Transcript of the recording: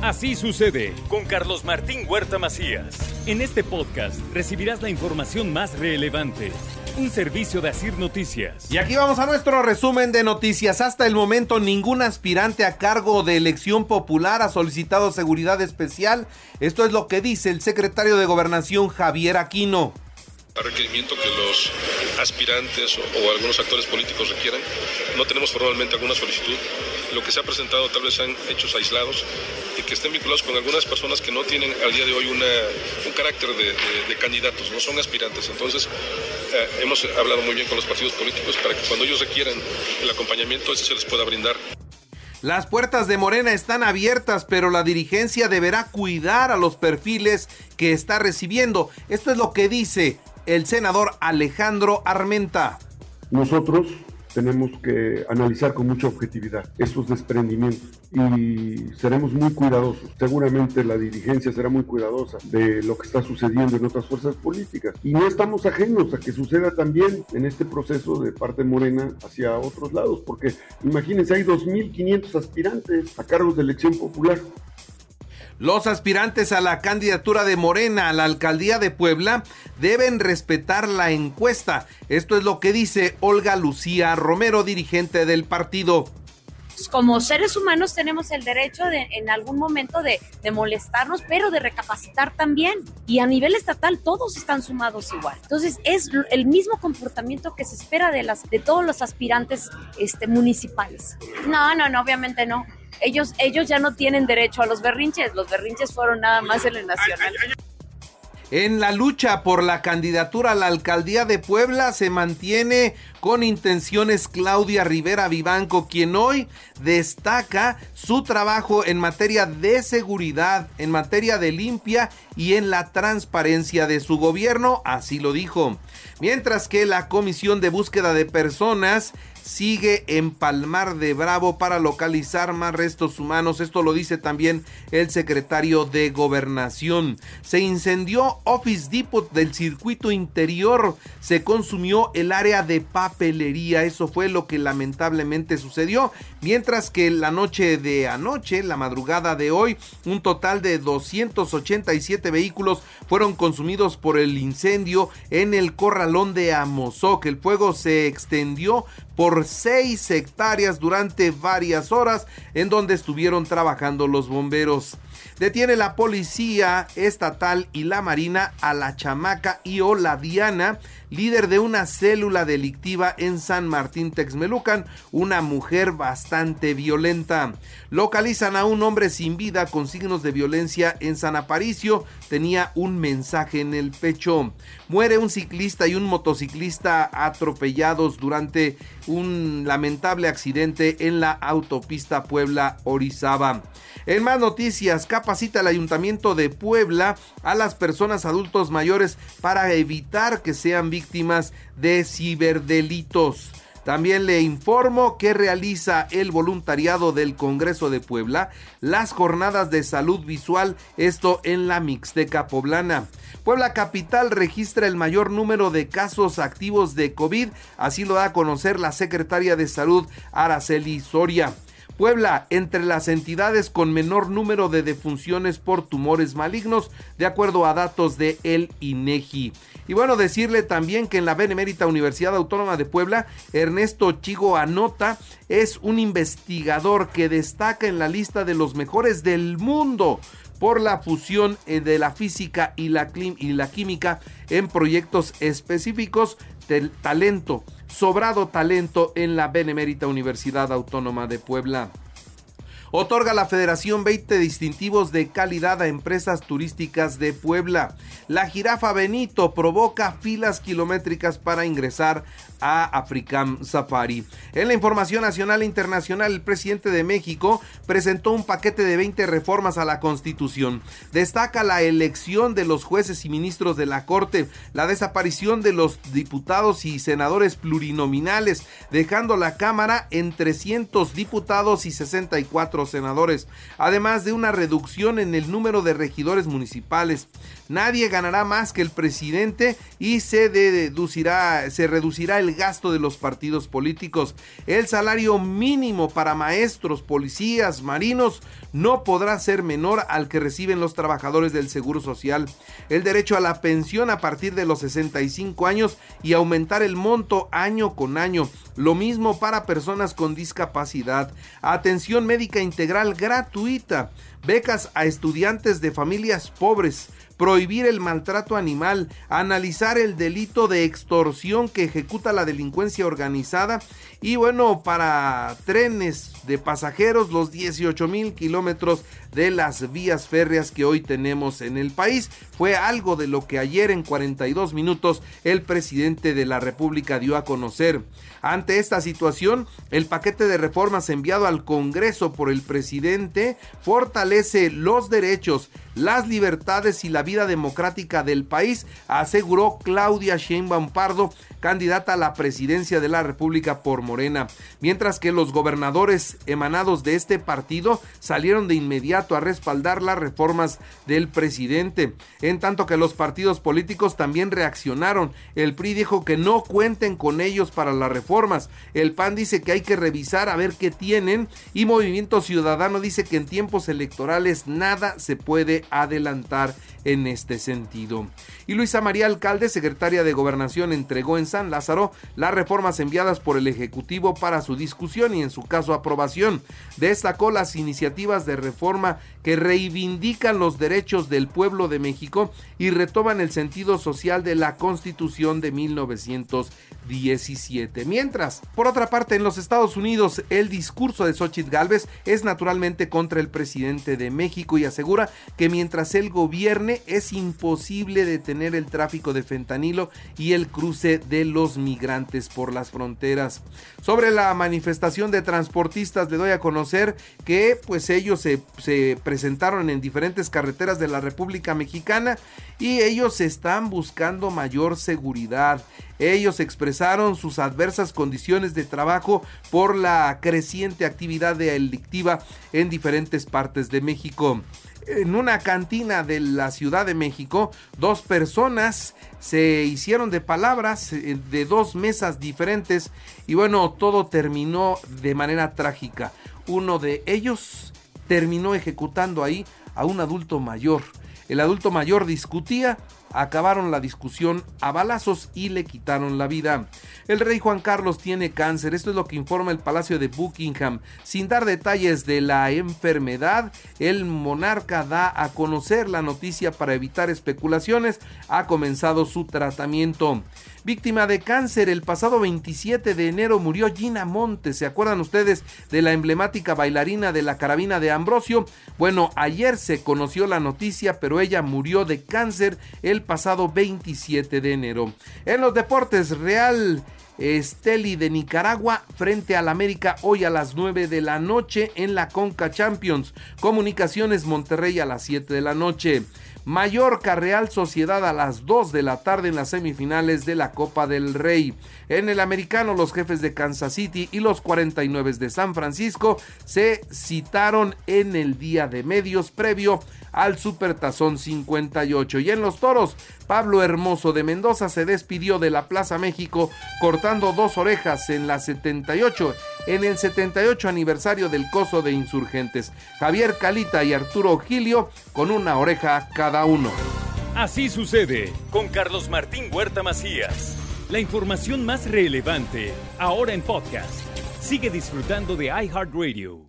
Así sucede con Carlos Martín Huerta Macías. En este podcast recibirás la información más relevante. Un servicio de Asir Noticias. Y aquí vamos a nuestro resumen de noticias. Hasta el momento ningún aspirante a cargo de elección popular ha solicitado seguridad especial. Esto es lo que dice el secretario de Gobernación Javier Aquino requerimiento que los aspirantes o, algunos actores políticos requieran. No tenemos formalmente alguna solicitud. Lo que se ha presentado tal vez sean hechos aislados y que estén vinculados con algunas personas que no tienen al día de hoy una, un carácter de, candidatos, no son aspirantes. Entonces, eh, hemos hablado muy bien con los partidos políticos para que cuando ellos requieran el acompañamiento, ese se les pueda brindar. Las puertas de Morena están abiertas, pero la dirigencia deberá cuidar a los perfiles que está recibiendo. Esto es lo que dice el senador Alejandro Armenta. Nosotros tenemos que analizar con mucha objetividad estos desprendimientos y seremos muy cuidadosos. Seguramente la dirigencia será muy cuidadosa de lo que está sucediendo en otras fuerzas políticas y no estamos ajenos a que suceda también en este proceso de parte morena hacia otros lados, porque imagínense, hay 2.500 aspirantes a cargos de elección popular. Los aspirantes a la candidatura de Morena a la alcaldía de Puebla deben respetar la encuesta. Esto es lo que dice Olga Lucía Romero, dirigente del partido como seres humanos tenemos el derecho de, en algún momento de, molestarnos, pero de recapacitar también. Y a nivel estatal todos están sumados igual. Entonces es el mismo comportamiento que se espera de, las, de todos los aspirantes este, municipales. No, no, no, obviamente no ellos, ellos ya no tienen derecho a los berrinches, los berrinches fueron nada más en el nacional. En la lucha por la candidatura a la alcaldía de Puebla se mantiene con intenciones Claudia Rivera Vivanco, quien hoy destaca su trabajo en materia de seguridad, en materia de limpia y en la transparencia de su gobierno, así lo dijo. Mientras que la Comisión de Búsqueda de Personas sigue en Palmar de Bravo para localizar más restos humanos. Esto lo dice también el secretario de Gobernación. Se incendió Office Depot del circuito interior. Se consumió el área de papelería. Eso fue lo que lamentablemente sucedió. Mientras que la noche de anoche, la madrugada de hoy, un total de 287 vehículos fueron consumidos por el incendio en el corralón de Amozoc. El fuego se extendió por 6 hectáreas durante varias horas en donde estuvieron trabajando los bomberos. Detiene la policía estatal y la marina a la chamaca y Diana, líder de una célula delictiva en San Martín Texmelucan, una mujer bastante violenta. Localizan a un hombre sin vida con signos de violencia en San Aparicio, tenía un mensaje en el pecho. Muere un ciclista y un motociclista atropellados durante un lamentable accidente en la autopista Puebla-Orizaba. En más noticias, capacita el Ayuntamiento de Puebla a las personas adultos mayores para evitar que sean víctimas de ciberdelitos. También le informo que realiza el voluntariado del Congreso de Puebla las jornadas de salud visual, esto en la Mixteca Poblana. Puebla Capital registra el mayor número de casos activos de COVID, así lo da a conocer la secretaria de Salud Araceli Soria. Puebla entre las entidades con menor número de defunciones por tumores malignos, de acuerdo a datos de el INEGI. Y bueno, decirle también que en la Benemérita Universidad Autónoma de Puebla, Ernesto Chigo Anota es un investigador que destaca en la lista de los mejores del mundo por la fusión eh, de la física y la, y la química en proyectos específicos del talento sobrado talento en la Benemérita Universidad Autónoma de Puebla. Otorga la Federación 20 distintivos de calidad a empresas turísticas de Puebla. La jirafa Benito provoca filas kilométricas para ingresar a Africam Safari. En la información nacional e internacional, el presidente de México presentó un paquete de 20 reformas a la Constitución. Destaca la elección de los jueces y ministros de la Corte, la desaparición de los diputados y senadores plurinominales, dejando la Cámara en 300 diputados y 64 cuatro senadores, además de una reducción en el número de regidores municipales. Nadie ganará más que el presidente y se deducirá, se reducirá el gasto de los partidos políticos. El salario mínimo para maestros, policías, marinos no podrá ser menor al que reciben los trabajadores del Seguro Social. El derecho a la pensión a partir de los 65 años y aumentar el monto año con año. Lo mismo para personas con discapacidad. Atención médica integral gratuita. Becas a estudiantes de familias pobres prohibir el maltrato animal, analizar el delito de extorsión que ejecuta la delincuencia organizada y bueno, para trenes de pasajeros, los 18 mil kilómetros de las vías férreas que hoy tenemos en el país. Fue algo de lo que ayer en 42 minutos el presidente de la República dio a conocer. Ante esta situación, el paquete de reformas enviado al Congreso por el presidente fortalece los derechos, las libertades y la vida democrática del país, aseguró Claudia Sheinbaum Pardo, candidata a la presidencia de la República por Morena, mientras que los gobernadores emanados de este partido salieron de inmediato a respaldar las reformas del presidente, en tanto que los partidos políticos también reaccionaron. El PRI dijo que no cuenten con ellos para las reformas. El PAN dice que hay que revisar a ver qué tienen y Movimiento Ciudadano dice que en tiempos electorales nada se puede adelantar en este sentido. Y Luisa María Alcalde, secretaria de Gobernación, entregó en San Lázaro las reformas enviadas por el Ejecutivo para su discusión y en su caso aprobación. Destacó las iniciativas de reforma que reivindican los derechos del pueblo de México y retoman el sentido social de la Constitución de 1917. Mientras, por otra parte, en los Estados Unidos, el discurso de Xochitl Gálvez es naturalmente contra el presidente de México y asegura que mientras él gobierne es imposible detener el tráfico de fentanilo y el cruce de los migrantes por las fronteras. Sobre la manifestación de transportistas le doy a conocer que pues ellos se, se presentaron en diferentes carreteras de la República Mexicana y ellos están buscando mayor seguridad. Ellos expresaron sus adversas condiciones de trabajo por la creciente actividad delictiva en diferentes partes de México en una cantina de la Ciudad de México, dos personas se hicieron de palabras eh, de dos mesas diferentes y bueno, todo terminó de manera trágica. Uno de ellos terminó ejecutando ahí a un adulto mayor. El adulto mayor discutía acabaron la discusión a balazos y le quitaron la vida. El rey Juan Carlos tiene cáncer, esto es lo que informa el Palacio de Buckingham. Sin dar detalles de la enfermedad, el monarca da a conocer la noticia para evitar especulaciones. Ha comenzado su tratamiento. Víctima de cáncer, el pasado 27 de enero murió Gina Montes. ¿Se acuerdan ustedes de la emblemática bailarina de la carabina de Ambrosio? Bueno, ayer se conoció la noticia, pero ella murió de cáncer el pasado 27 de enero. En los deportes, Real Esteli de Nicaragua frente al América hoy a las 9 de la noche en la Conca Champions. Comunicaciones Monterrey a las 7 de la noche. Mallorca Real Sociedad a las 2 de la tarde en las semifinales de la Copa del Rey. En el americano los jefes de Kansas City y los 49 de San Francisco se citaron en el día de medios previo al Supertazón 58. Y en los toros, Pablo Hermoso de Mendoza se despidió de la Plaza México cortando dos orejas en la 78, en el 78 aniversario del Coso de Insurgentes. Javier Calita y Arturo Gilio con una oreja cada uno. Así sucede con Carlos Martín Huerta Macías. La información más relevante ahora en podcast. Sigue disfrutando de iHeartRadio.